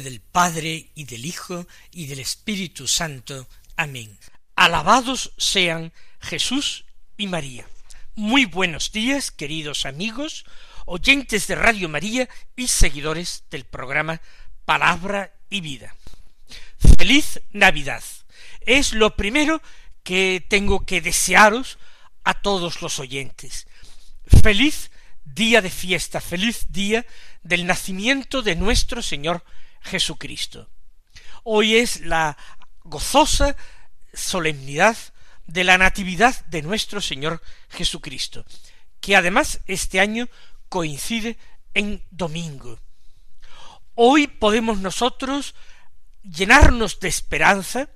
Del Padre y del Hijo y del Espíritu Santo. Amén. Alabados sean Jesús y María. Muy buenos días, queridos amigos, oyentes de Radio María y seguidores del programa Palabra y Vida. Feliz Navidad. Es lo primero que tengo que desearos a todos los oyentes. Feliz día de fiesta, feliz día del nacimiento de nuestro Señor Jesucristo. Hoy es la gozosa solemnidad de la Natividad de nuestro Señor Jesucristo, que además este año coincide en domingo. Hoy podemos nosotros llenarnos de esperanza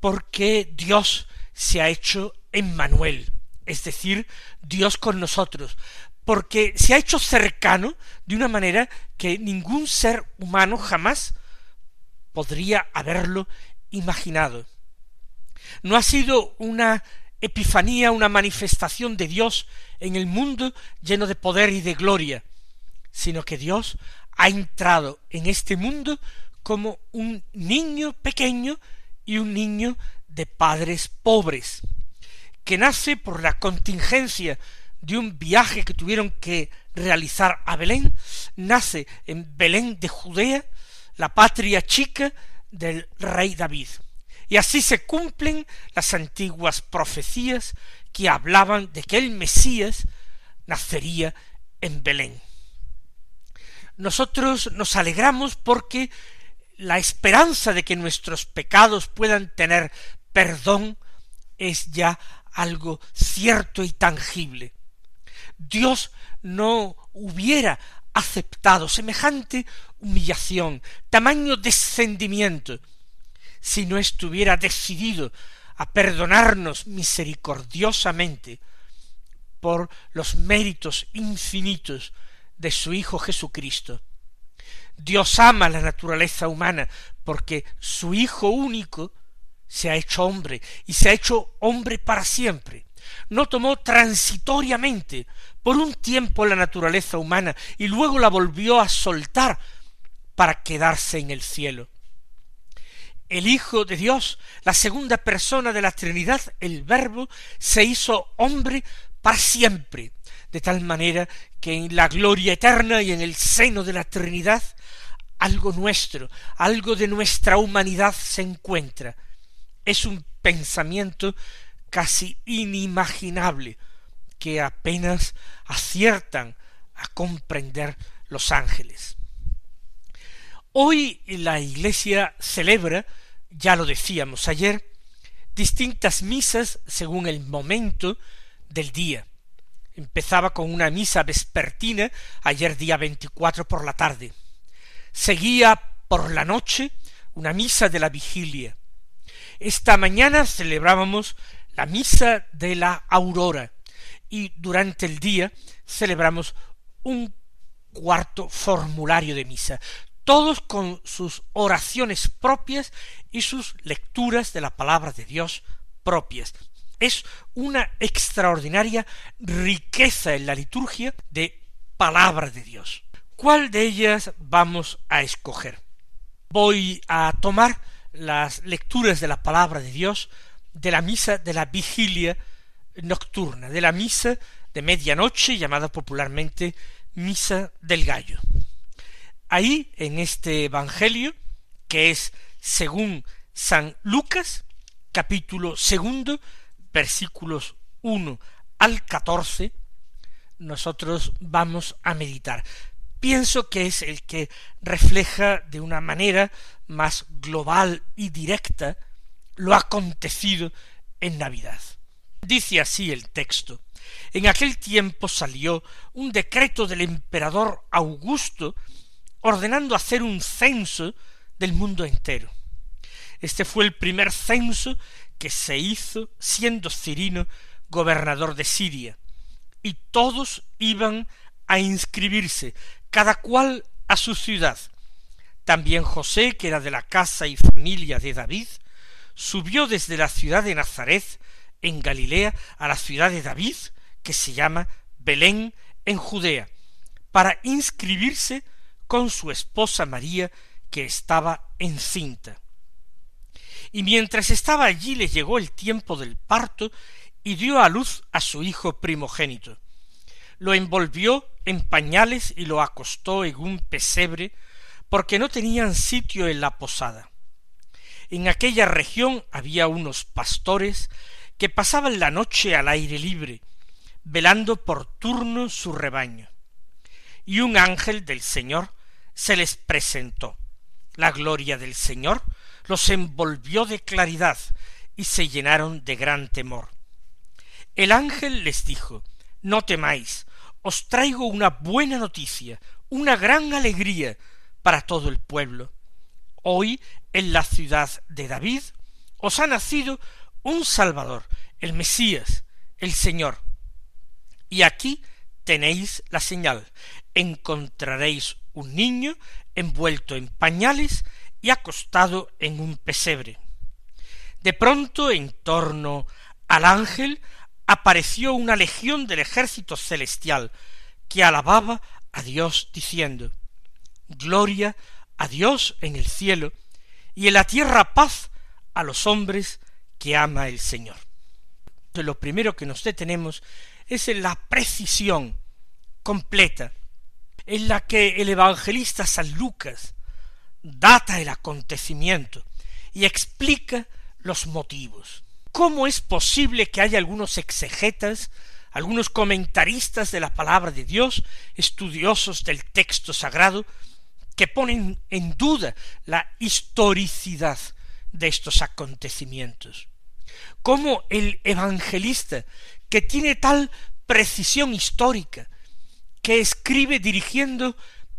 porque Dios se ha hecho Emmanuel, es decir, Dios con nosotros, porque se ha hecho cercano de una manera que ningún ser humano jamás podría haberlo imaginado. No ha sido una epifanía, una manifestación de Dios en el mundo lleno de poder y de gloria, sino que Dios ha entrado en este mundo como un niño pequeño y un niño de padres pobres, que nace por la contingencia de un viaje que tuvieron que realizar a Belén, nace en Belén de Judea, la patria chica del rey David. Y así se cumplen las antiguas profecías que hablaban de que el Mesías nacería en Belén. Nosotros nos alegramos porque la esperanza de que nuestros pecados puedan tener perdón es ya algo cierto y tangible. Dios no hubiera aceptado semejante humillación, tamaño descendimiento, si no estuviera decidido a perdonarnos misericordiosamente por los méritos infinitos de su Hijo Jesucristo. Dios ama la naturaleza humana porque su Hijo único se ha hecho hombre y se ha hecho hombre para siempre no tomó transitoriamente por un tiempo la naturaleza humana y luego la volvió a soltar para quedarse en el cielo. El Hijo de Dios, la segunda persona de la Trinidad, el Verbo, se hizo hombre para siempre, de tal manera que en la gloria eterna y en el seno de la Trinidad algo nuestro, algo de nuestra humanidad se encuentra. Es un pensamiento casi inimaginable que apenas aciertan a comprender los ángeles. Hoy la Iglesia celebra, ya lo decíamos ayer, distintas misas según el momento del día. Empezaba con una misa vespertina ayer día veinticuatro por la tarde. Seguía por la noche una misa de la vigilia. Esta mañana celebrábamos la misa de la aurora y durante el día celebramos un cuarto formulario de misa, todos con sus oraciones propias y sus lecturas de la palabra de Dios propias. Es una extraordinaria riqueza en la liturgia de palabra de Dios. ¿Cuál de ellas vamos a escoger? Voy a tomar las lecturas de la palabra de Dios de la misa de la vigilia nocturna, de la misa de medianoche llamada popularmente misa del gallo. Ahí, en este Evangelio, que es según San Lucas, capítulo segundo, versículos uno al catorce, nosotros vamos a meditar. Pienso que es el que refleja de una manera más global y directa lo acontecido en Navidad. Dice así el texto. En aquel tiempo salió un decreto del emperador Augusto ordenando hacer un censo del mundo entero. Este fue el primer censo que se hizo siendo Cirino gobernador de Siria, y todos iban a inscribirse, cada cual a su ciudad. También José, que era de la casa y familia de David, subió desde la ciudad de Nazaret, en Galilea, a la ciudad de David, que se llama Belén, en Judea, para inscribirse con su esposa María, que estaba encinta. Y mientras estaba allí le llegó el tiempo del parto y dio a luz a su hijo primogénito. Lo envolvió en pañales y lo acostó en un pesebre, porque no tenían sitio en la posada. En aquella región había unos pastores que pasaban la noche al aire libre, velando por turno su rebaño. Y un ángel del Señor se les presentó. La gloria del Señor los envolvió de claridad y se llenaron de gran temor. El ángel les dijo No temáis, os traigo una buena noticia, una gran alegría para todo el pueblo. Hoy en la ciudad de David os ha nacido un Salvador, el Mesías, el Señor. Y aquí tenéis la señal. Encontraréis un niño envuelto en pañales y acostado en un pesebre. De pronto, en torno al ángel, apareció una legión del ejército celestial que alababa a Dios diciendo Gloria a Dios en el cielo y en la tierra paz a los hombres que ama el Señor. Entonces, lo primero que nos detenemos es en la precisión completa en la que el evangelista San Lucas data el acontecimiento y explica los motivos. ¿Cómo es posible que haya algunos exegetas, algunos comentaristas de la palabra de Dios, estudiosos del texto sagrado, que ponen en duda la historicidad de estos acontecimientos? ¿Cómo el evangelista, que tiene tal precisión histórica, que escribe dirigiendo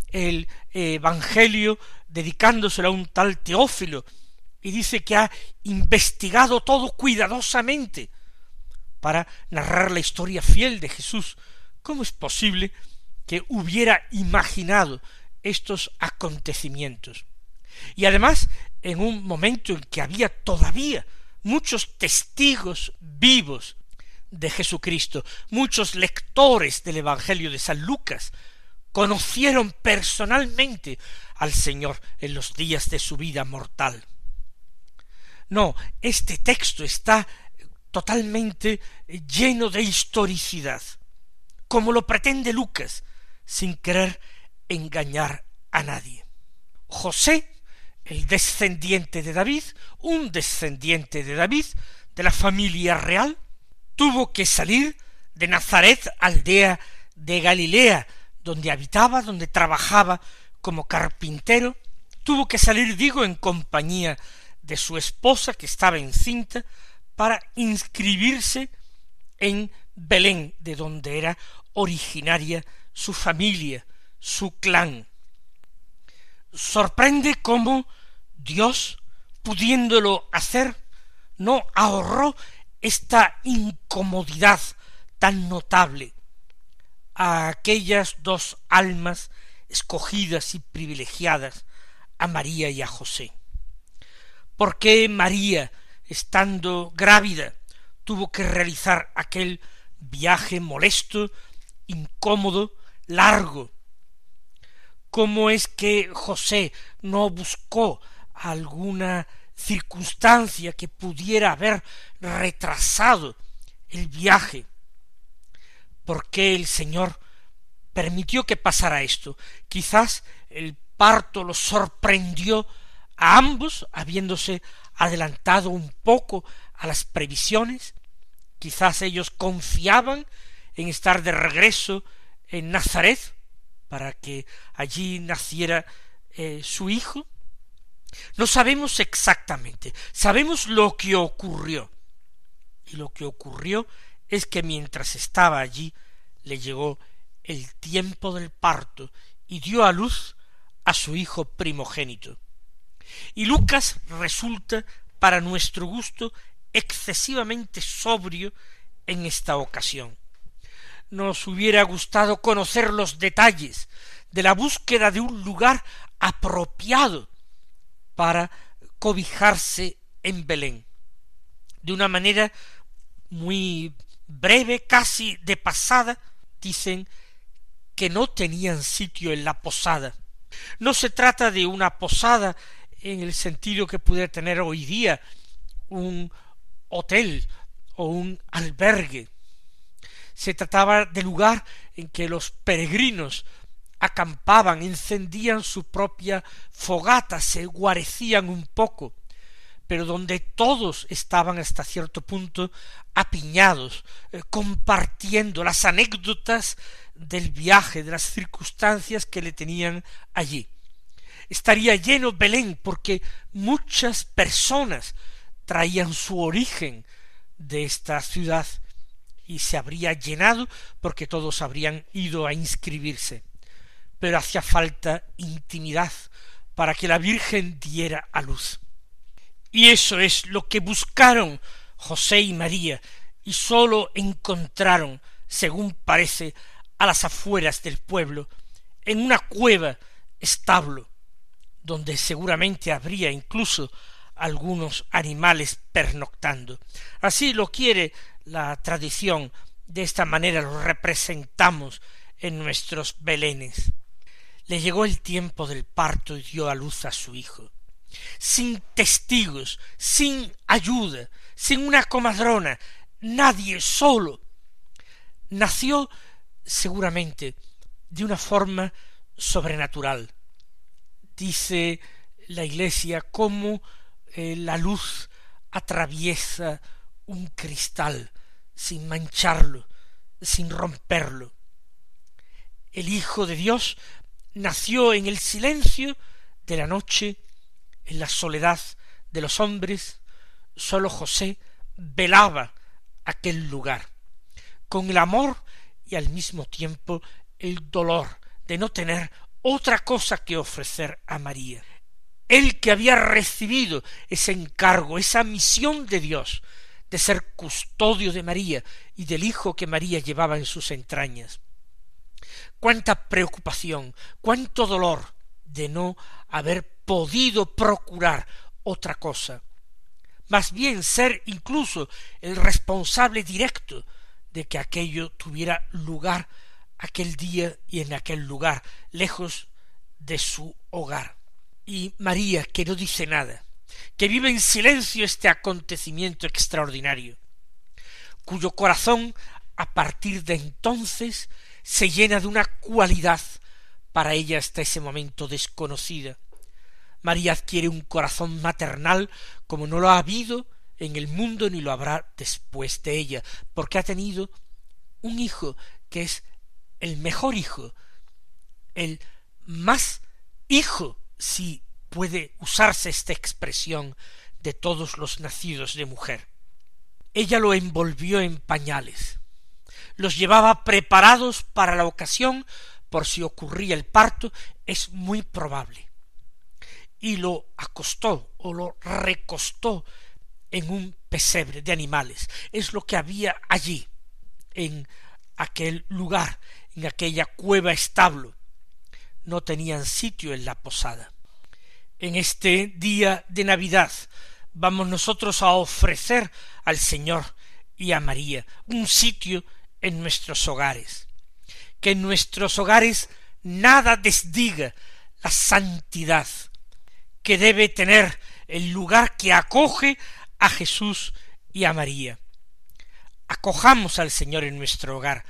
el Evangelio, dedicándoselo a un tal Teófilo, y dice que ha investigado todo cuidadosamente para narrar la historia fiel de Jesús. ¿Cómo es posible que hubiera imaginado estos acontecimientos? Y además, en un momento en que había todavía muchos testigos vivos de Jesucristo, muchos lectores del Evangelio de San Lucas, conocieron personalmente al Señor en los días de su vida mortal. No, este texto está totalmente lleno de historicidad, como lo pretende Lucas, sin querer engañar a nadie. José, el descendiente de David, un descendiente de David, de la familia real, tuvo que salir de Nazaret, aldea de Galilea, donde habitaba, donde trabajaba como carpintero, tuvo que salir, digo, en compañía de su esposa, que estaba encinta, para inscribirse en Belén, de donde era originaria su familia, su clan. Sorprende cómo Dios, pudiéndolo hacer, no ahorró esta incomodidad tan notable a aquellas dos almas escogidas y privilegiadas, a María y a José. ¿Por qué María, estando grávida, tuvo que realizar aquel viaje molesto, incómodo, largo? ¿Cómo es que José no buscó alguna circunstancia que pudiera haber retrasado el viaje. ¿Por qué el Señor permitió que pasara esto? Quizás el parto los sorprendió a ambos, habiéndose adelantado un poco a las previsiones. Quizás ellos confiaban en estar de regreso en Nazaret para que allí naciera eh, su hijo. No sabemos exactamente, sabemos lo que ocurrió. Y lo que ocurrió es que mientras estaba allí le llegó el tiempo del parto y dio a luz a su hijo primogénito. Y Lucas resulta, para nuestro gusto, excesivamente sobrio en esta ocasión. Nos hubiera gustado conocer los detalles de la búsqueda de un lugar apropiado para cobijarse en Belén. De una manera muy breve, casi de pasada, dicen que no tenían sitio en la posada. No se trata de una posada en el sentido que pudiera tener hoy día un hotel o un albergue. Se trataba de lugar en que los peregrinos acampaban, encendían su propia fogata, se guarecían un poco, pero donde todos estaban hasta cierto punto apiñados, eh, compartiendo las anécdotas del viaje, de las circunstancias que le tenían allí. Estaría lleno Belén porque muchas personas traían su origen de esta ciudad y se habría llenado porque todos habrían ido a inscribirse. Pero hacía falta intimidad para que la Virgen diera a luz. Y eso es lo que buscaron José y María, y sólo encontraron, según parece, a las afueras del pueblo, en una cueva establo, donde seguramente habría incluso algunos animales pernoctando. Así lo quiere la tradición, de esta manera lo representamos en nuestros belenes. Le llegó el tiempo del parto y dio a luz a su hijo. Sin testigos, sin ayuda, sin una comadrona, nadie solo. Nació seguramente de una forma sobrenatural. Dice la Iglesia cómo eh, la luz atraviesa un cristal sin mancharlo, sin romperlo. El Hijo de Dios nació en el silencio de la noche, en la soledad de los hombres, sólo José velaba aquel lugar, con el amor y al mismo tiempo el dolor de no tener otra cosa que ofrecer a María él que había recibido ese encargo, esa misión de Dios, de ser custodio de María y del hijo que María llevaba en sus entrañas. Cuánta preocupación, cuánto dolor de no haber podido procurar otra cosa, más bien ser incluso el responsable directo de que aquello tuviera lugar aquel día y en aquel lugar, lejos de su hogar y María, que no dice nada, que vive en silencio este acontecimiento extraordinario, cuyo corazón a partir de entonces se llena de una cualidad para ella hasta ese momento desconocida. María adquiere un corazón maternal como no lo ha habido en el mundo ni lo habrá después de ella, porque ha tenido un hijo que es el mejor hijo, el más hijo si puede usarse esta expresión de todos los nacidos de mujer. Ella lo envolvió en pañales, los llevaba preparados para la ocasión por si ocurría el parto, es muy probable. Y lo acostó o lo recostó en un pesebre de animales. Es lo que había allí, en aquel lugar, en aquella cueva establo. No tenían sitio en la posada en este día de Navidad vamos nosotros a ofrecer al Señor y a María un sitio en nuestros hogares. Que en nuestros hogares nada desdiga la santidad que debe tener el lugar que acoge a Jesús y a María. Acojamos al Señor en nuestro hogar,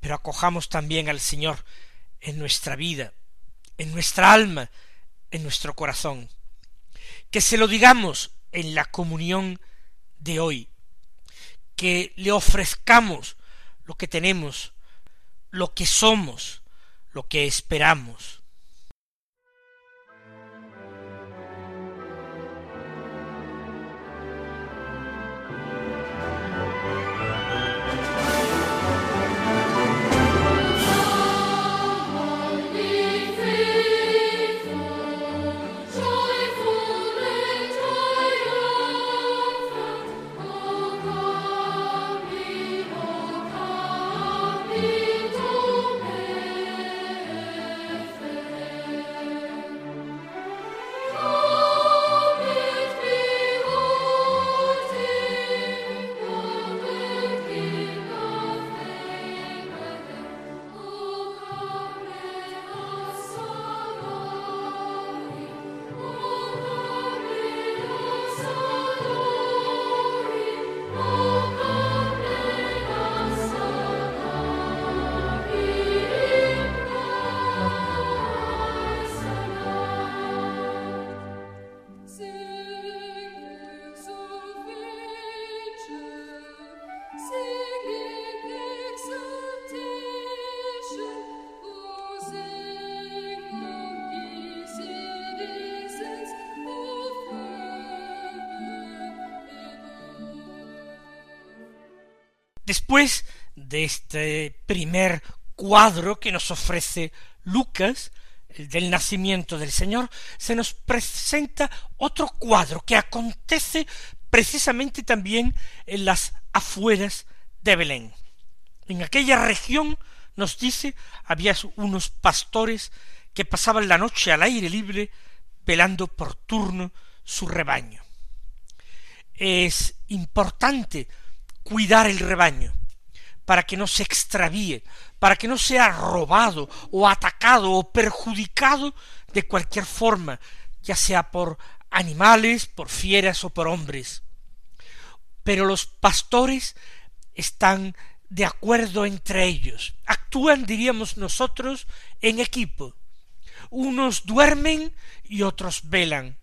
pero acojamos también al Señor en nuestra vida, en nuestra alma, en nuestro corazón, que se lo digamos en la comunión de hoy, que le ofrezcamos lo que tenemos, lo que somos, lo que esperamos, Después de este primer cuadro que nos ofrece Lucas, el del nacimiento del Señor, se nos presenta otro cuadro que acontece precisamente también en las afueras de Belén. En aquella región, nos dice, había unos pastores que pasaban la noche al aire libre velando por turno su rebaño. Es importante cuidar el rebaño para que no se extravíe, para que no sea robado o atacado o perjudicado de cualquier forma, ya sea por animales, por fieras o por hombres. Pero los pastores están de acuerdo entre ellos, actúan, diríamos nosotros, en equipo. Unos duermen y otros velan,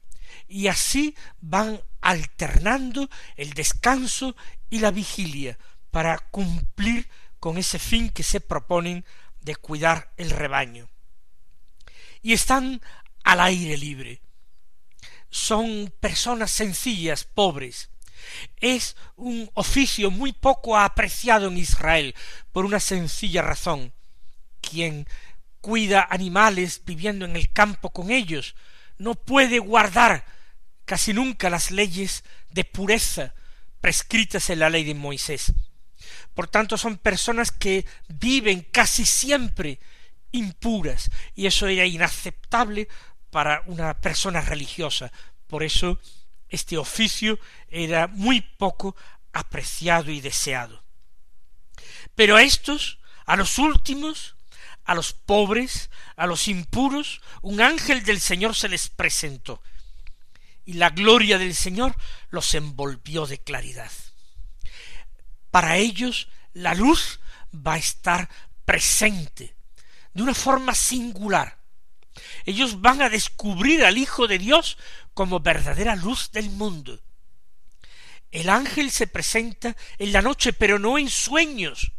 y así van alternando el descanso y la vigilia para cumplir con ese fin que se proponen de cuidar el rebaño. Y están al aire libre. Son personas sencillas, pobres. Es un oficio muy poco apreciado en Israel por una sencilla razón. Quien cuida animales viviendo en el campo con ellos no puede guardar casi nunca las leyes de pureza prescritas en la ley de Moisés. Por tanto, son personas que viven casi siempre impuras, y eso era inaceptable para una persona religiosa. Por eso este oficio era muy poco apreciado y deseado. Pero a estos, a los últimos, a los pobres, a los impuros, un ángel del Señor se les presentó, y la gloria del Señor los envolvió de claridad. Para ellos la luz va a estar presente de una forma singular. Ellos van a descubrir al Hijo de Dios como verdadera luz del mundo. El ángel se presenta en la noche, pero no en sueños,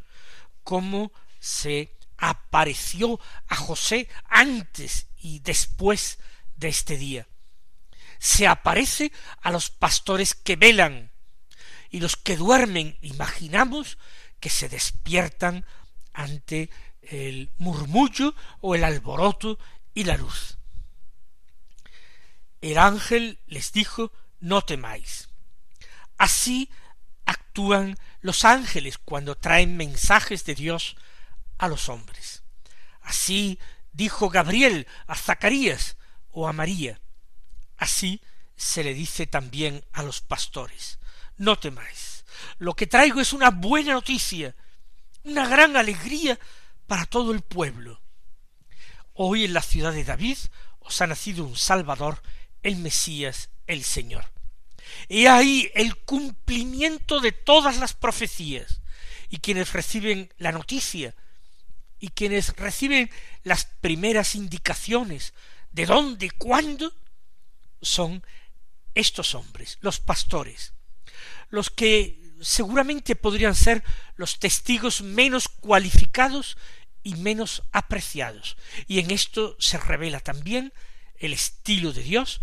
como se apareció a José antes y después de este día. Se aparece a los pastores que velan, y los que duermen, imaginamos, que se despiertan ante el murmullo o el alboroto y la luz. El ángel les dijo, no temáis. Así actúan los ángeles cuando traen mensajes de Dios a los hombres. Así dijo Gabriel a Zacarías o a María. Así se le dice también a los pastores. No temáis. Lo que traigo es una buena noticia, una gran alegría para todo el pueblo. Hoy en la ciudad de David os ha nacido un Salvador, el Mesías, el Señor. He ahí el cumplimiento de todas las profecías, y quienes reciben la noticia, y quienes reciben las primeras indicaciones de dónde y cuándo, son estos hombres, los pastores, los que seguramente podrían ser los testigos menos cualificados y menos apreciados. Y en esto se revela también el estilo de Dios,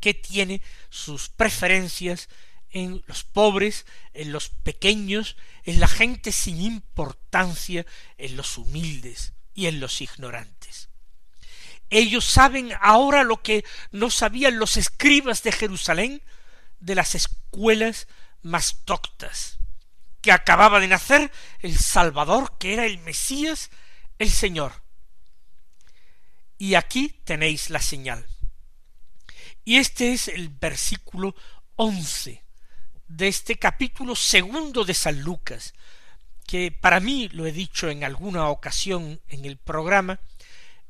que tiene sus preferencias en los pobres, en los pequeños, en la gente sin importancia, en los humildes y en los ignorantes. Ellos saben ahora lo que no sabían los escribas de Jerusalén de las escuelas más doctas, que acababa de nacer el Salvador, que era el Mesías, el Señor. Y aquí tenéis la señal. Y este es el versículo once de este capítulo segundo de San Lucas, que para mí, lo he dicho en alguna ocasión en el programa,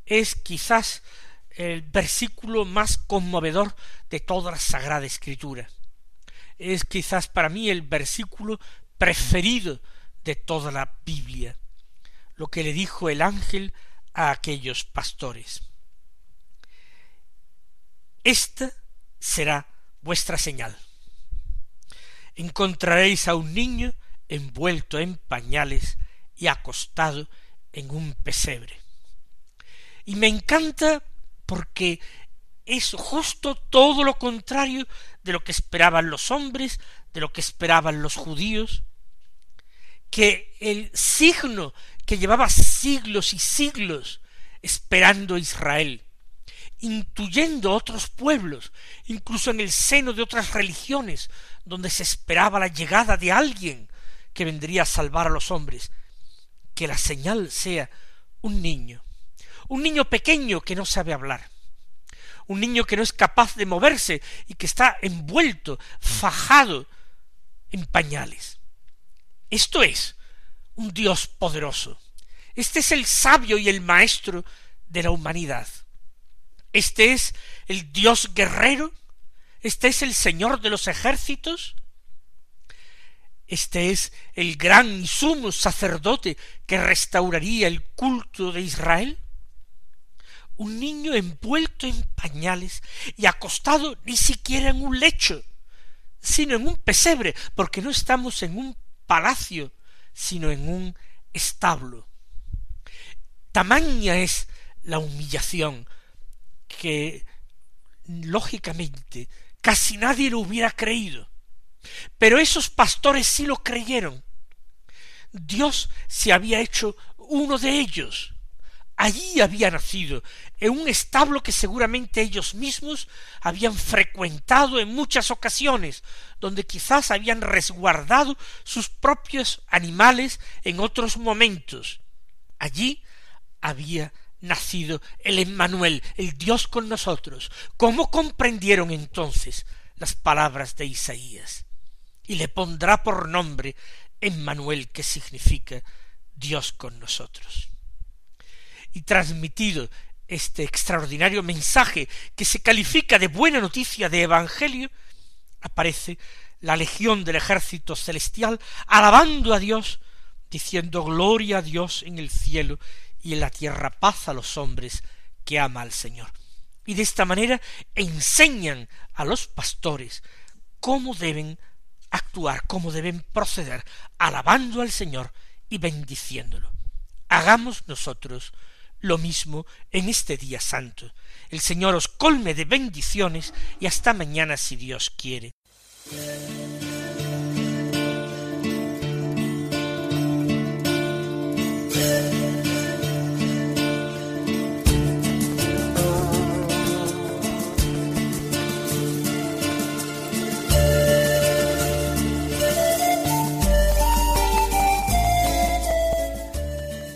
es quizás el versículo más conmovedor de toda la Sagrada Escritura. Es quizás para mí el versículo preferido de toda la Biblia, lo que le dijo el ángel a aquellos pastores. Esta será vuestra señal. Encontraréis a un niño envuelto en pañales y acostado en un pesebre. Y me encanta porque es justo todo lo contrario de lo que esperaban los hombres, de lo que esperaban los judíos. que el signo que llevaba siglos y siglos esperando Israel, intuyendo otros pueblos, incluso en el seno de otras religiones, donde se esperaba la llegada de alguien que vendría a salvar a los hombres, que la señal sea un niño, un niño pequeño que no sabe hablar, un niño que no es capaz de moverse y que está envuelto, fajado en pañales. Esto es un Dios poderoso. Este es el sabio y el maestro de la humanidad. Este es el Dios guerrero. Este es el Señor de los ejércitos. Este es el gran y sumo sacerdote que restauraría el culto de Israel. Un niño envuelto en pañales y acostado ni siquiera en un lecho, sino en un pesebre, porque no estamos en un palacio, sino en un establo. Tamaña es la humillación que lógicamente casi nadie lo hubiera creído. Pero esos pastores sí lo creyeron. Dios se había hecho uno de ellos. Allí había nacido, en un establo que seguramente ellos mismos habían frecuentado en muchas ocasiones, donde quizás habían resguardado sus propios animales en otros momentos. Allí había nacido el Emmanuel, el Dios con nosotros. ¿Cómo comprendieron entonces las palabras de Isaías? Y le pondrá por nombre Emmanuel, que significa Dios con nosotros. Y transmitido este extraordinario mensaje que se califica de buena noticia de Evangelio, aparece la legión del ejército celestial alabando a Dios, diciendo gloria a Dios en el cielo y en la tierra paz a los hombres que ama al Señor. Y de esta manera enseñan a los pastores cómo deben actuar, cómo deben proceder, alabando al Señor y bendiciéndolo. Hagamos nosotros lo mismo en este día santo. El Señor os colme de bendiciones y hasta mañana si Dios quiere.